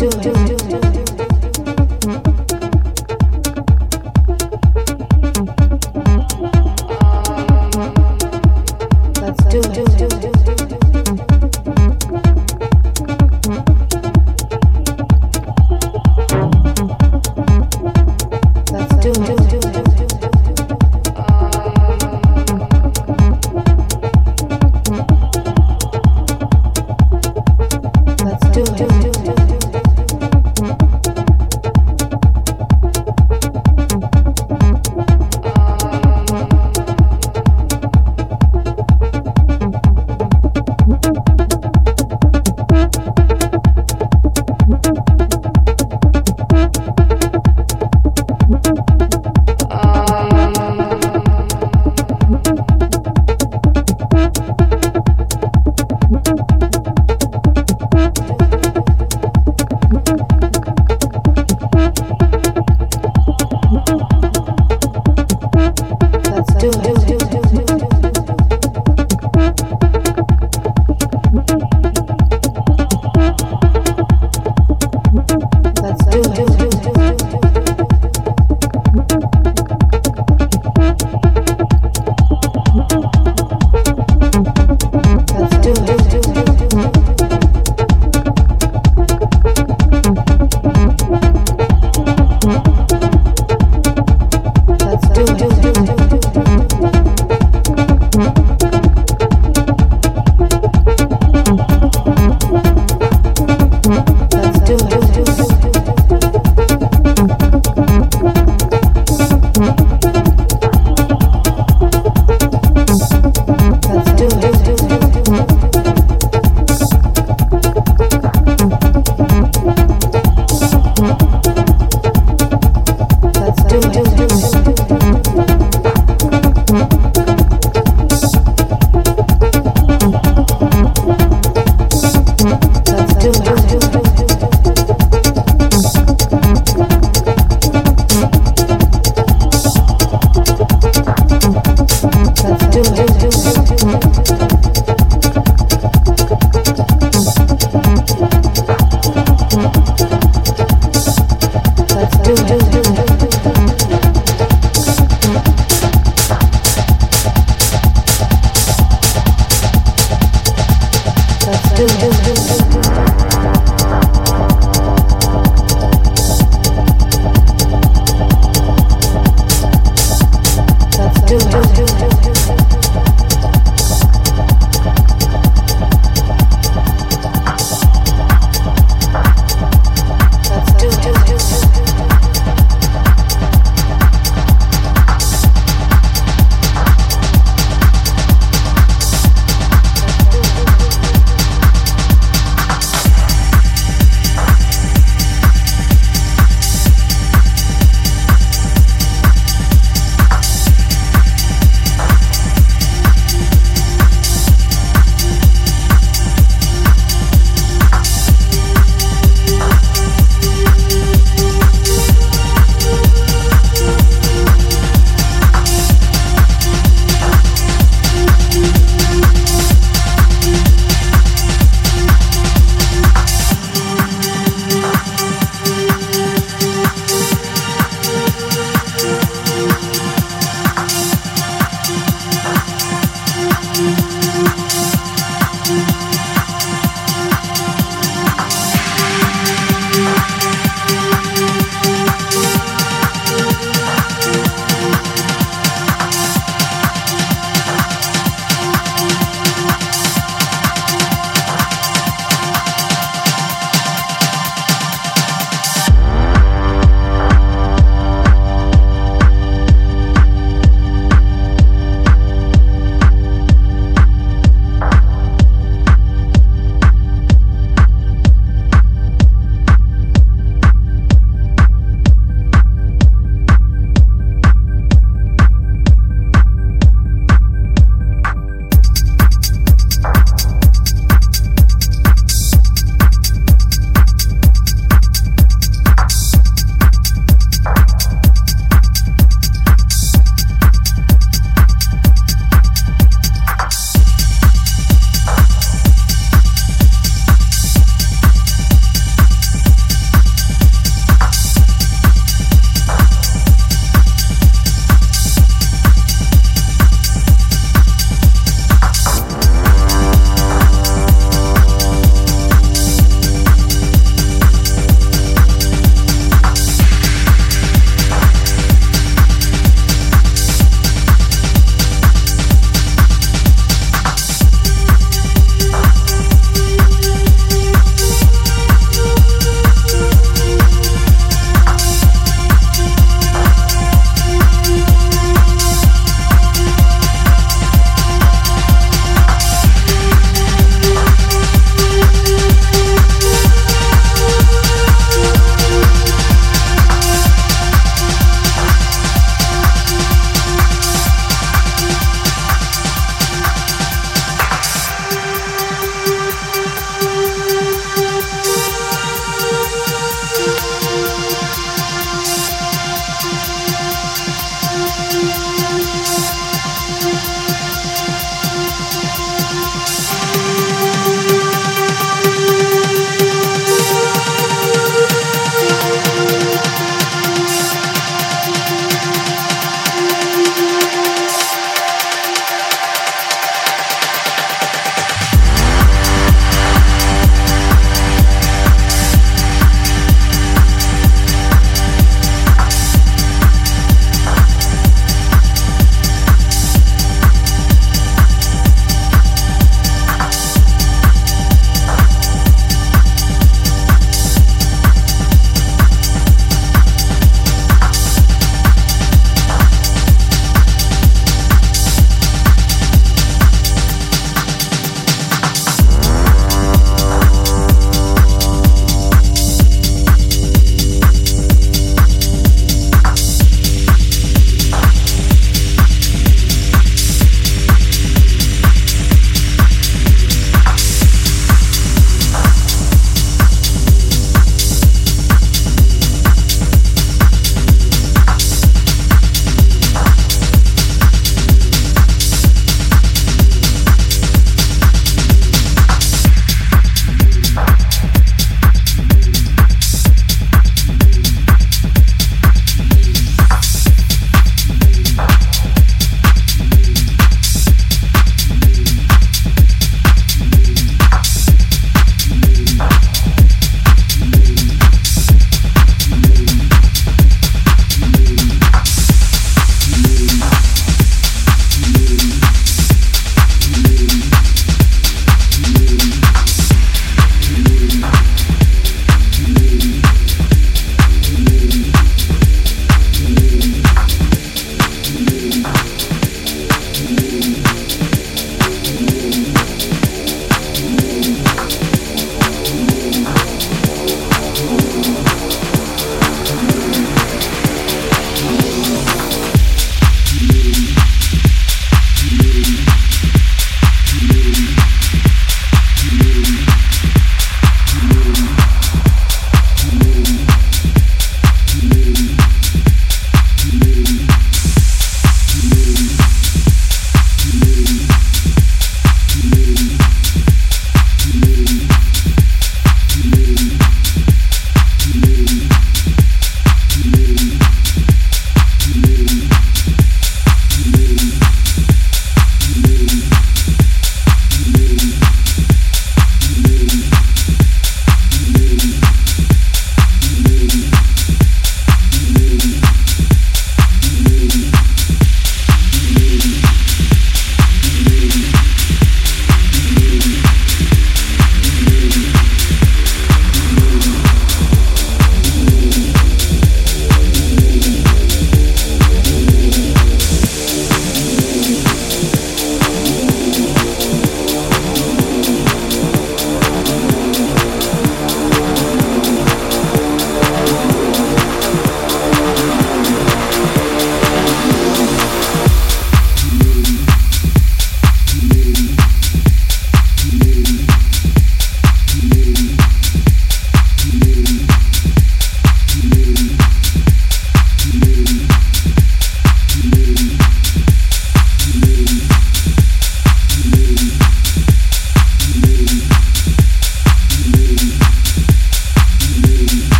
do do